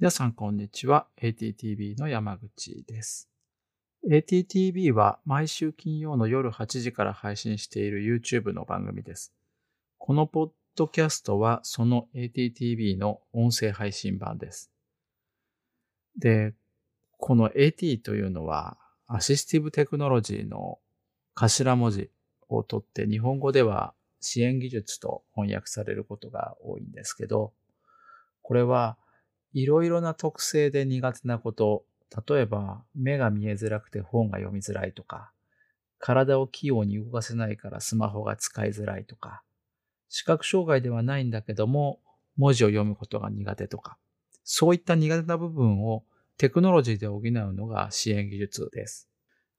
皆さん、こんにちは。ATTV の山口です。ATTV は毎週金曜の夜8時から配信している YouTube の番組です。このポッドキャストはその ATTV の音声配信版です。で、この AT というのはアシスティブテクノロジーの頭文字を取って日本語では支援技術と翻訳されることが多いんですけど、これはいろいろな特性で苦手なこと、例えば目が見えづらくて本が読みづらいとか、体を器用に動かせないからスマホが使いづらいとか、視覚障害ではないんだけども文字を読むことが苦手とか、そういった苦手な部分をテクノロジーで補うのが支援技術です。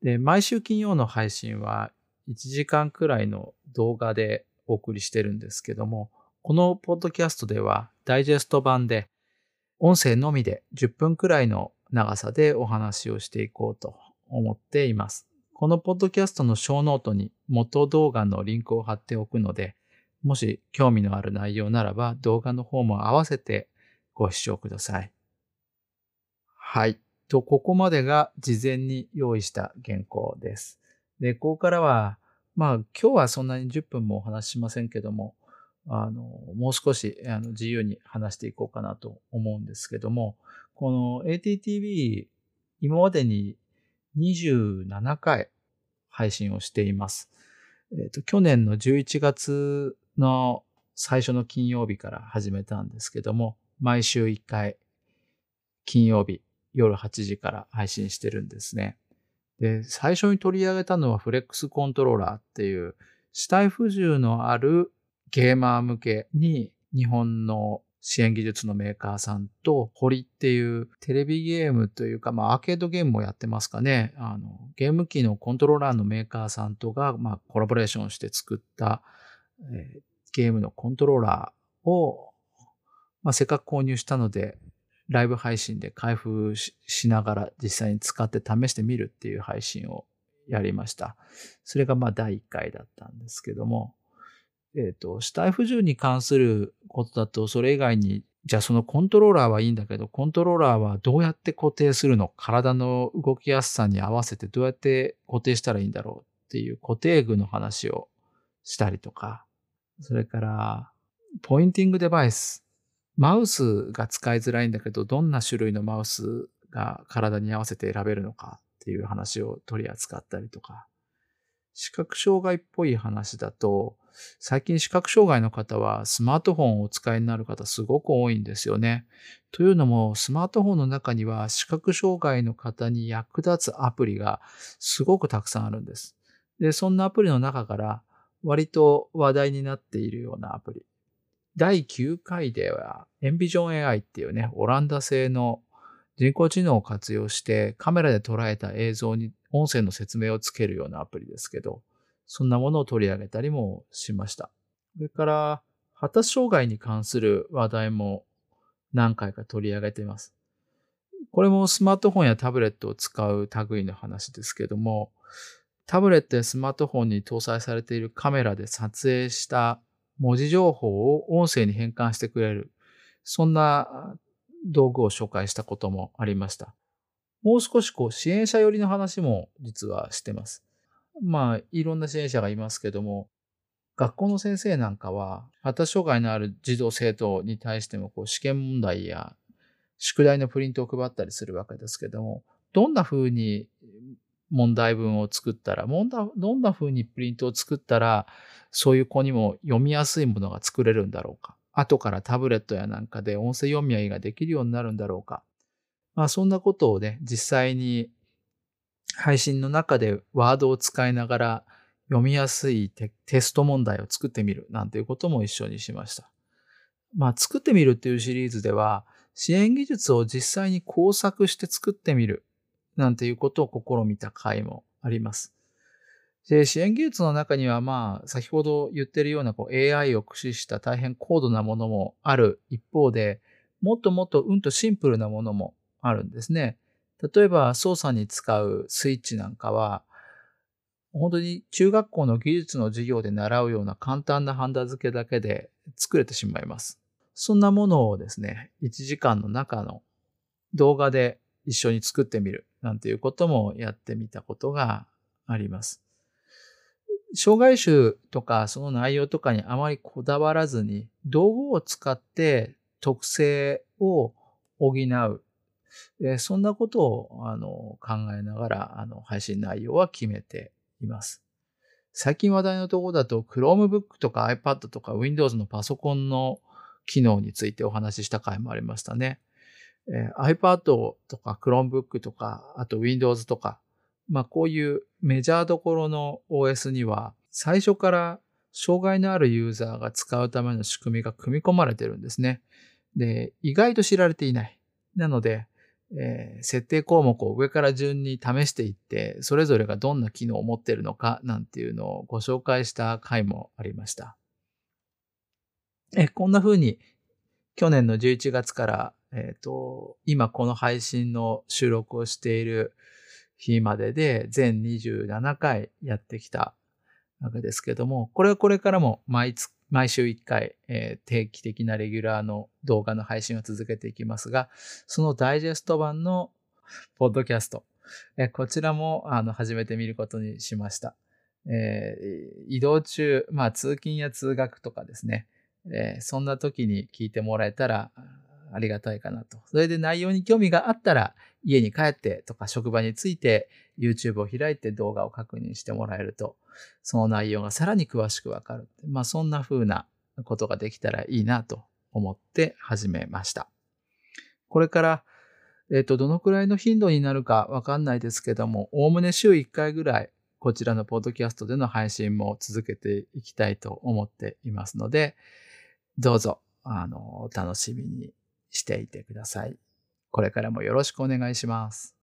で、毎週金曜の配信は1時間くらいの動画でお送りしてるんですけども、このポッドキャストではダイジェスト版で音声のみで10分くらいの長さでお話をしていこうと思っています。このポッドキャストのショーノートに元動画のリンクを貼っておくので、もし興味のある内容ならば動画の方も合わせてご視聴ください。はい。と、ここまでが事前に用意した原稿です。で、ここからは、まあ今日はそんなに10分もお話ししませんけども、あの、もう少しあの自由に話していこうかなと思うんですけども、この ATTV、今までに27回配信をしています。えっ、ー、と、去年の11月の最初の金曜日から始めたんですけども、毎週1回金曜日夜8時から配信してるんですね。で、最初に取り上げたのはフレックスコントローラーっていう死体不自由のあるゲーマー向けに日本の支援技術のメーカーさんと、堀っていうテレビゲームというか、まあアーケードゲームもやってますかね。あの、ゲーム機のコントローラーのメーカーさんとが、まあコラボレーションして作った、えー、ゲームのコントローラーを、まあせっかく購入したので、ライブ配信で開封しながら実際に使って試してみるっていう配信をやりました。それがまあ第1回だったんですけども、えっ、ー、と、死体不自由に関することだと、それ以外に、じゃあそのコントローラーはいいんだけど、コントローラーはどうやって固定するの？体の動きやすさに合わせてどうやって固定したらいいんだろうっていう固定具の話をしたりとか、それから、ポインティングデバイス。マウスが使いづらいんだけど、どんな種類のマウスが体に合わせて選べるのかっていう話を取り扱ったりとか、視覚障害っぽい話だと、最近視覚障害の方はスマートフォンをお使いになる方すごく多いんですよね。というのも、スマートフォンの中には視覚障害の方に役立つアプリがすごくたくさんあるんです。で、そんなアプリの中から割と話題になっているようなアプリ。第9回では、エンビジョン AI っていうね、オランダ製の人工知能を活用してカメラで捉えた映像に音声の説明をつけるようなアプリですけど、そんなものを取り上げたりもしました。それから、発達障害に関する話題も何回か取り上げています。これもスマートフォンやタブレットを使う類の話ですけども、タブレットやスマートフォンに搭載されているカメラで撮影した文字情報を音声に変換してくれる、そんな道具を紹介したこともありました。もう少しこう支援者寄りの話も実はしてます。まあ、いろんな支援者がいますけども、学校の先生なんかは、発達障害のある児童生徒に対してもこう試験問題や宿題のプリントを配ったりするわけですけども、どんな風に問題文を作ったら、どんな風にプリントを作ったら、そういう子にも読みやすいものが作れるんだろうか。後からタブレットやなんかで音声読み合いができるようになるんだろうか。まあそんなことをね、実際に配信の中でワードを使いながら読みやすいテスト問題を作ってみるなんていうことも一緒にしました。まあ作ってみるっていうシリーズでは支援技術を実際に工作して作ってみるなんていうことを試みた回もあります。で、支援技術の中には、まあ、先ほど言ってるようなこう AI を駆使した大変高度なものもある一方で、もっともっとうんとシンプルなものもあるんですね。例えば操作に使うスイッチなんかは、本当に中学校の技術の授業で習うような簡単なハンダ付けだけで作れてしまいます。そんなものをですね、1時間の中の動画で一緒に作ってみるなんていうこともやってみたことがあります。障害種とかその内容とかにあまりこだわらずに道具を使って特性を補う。そんなことをあの考えながらあの配信内容は決めています。最近話題のところだと Chromebook とか iPad とか Windows のパソコンの機能についてお話しした回もありましたね。えー、iPad とか Chromebook とか、あと Windows とか、まあこういうメジャーどころの OS には最初から障害のあるユーザーが使うための仕組みが組み込まれてるんですね。で、意外と知られていない。なので、えー、設定項目を上から順に試していって、それぞれがどんな機能を持ってるのかなんていうのをご紹介した回もありました。えこんな風に去年の11月から、えっ、ー、と、今この配信の収録をしている日までで全27回やってきたわけですけども、これはこれからも毎月毎週1回、えー、定期的なレギュラーの動画の配信を続けていきますが、そのダイジェスト版のポッドキャスト、えー、こちらもあの始めてみることにしました。えー、移動中、まあ通勤や通学とかですね、えそんな時に聞いてもらえたらありがたいかなと。それで内容に興味があったら、家に帰ってとか職場について YouTube を開いて動画を確認してもらえると、その内容がさらに詳しくわかる。まあそんな風なことができたらいいなと思って始めました。これから、えっ、ー、と、どのくらいの頻度になるかわかんないですけども、おおむね週1回ぐらいこちらのポッドキャストでの配信も続けていきたいと思っていますので、どうぞ、あの、楽しみにしていてください。これからもよろしくお願いします。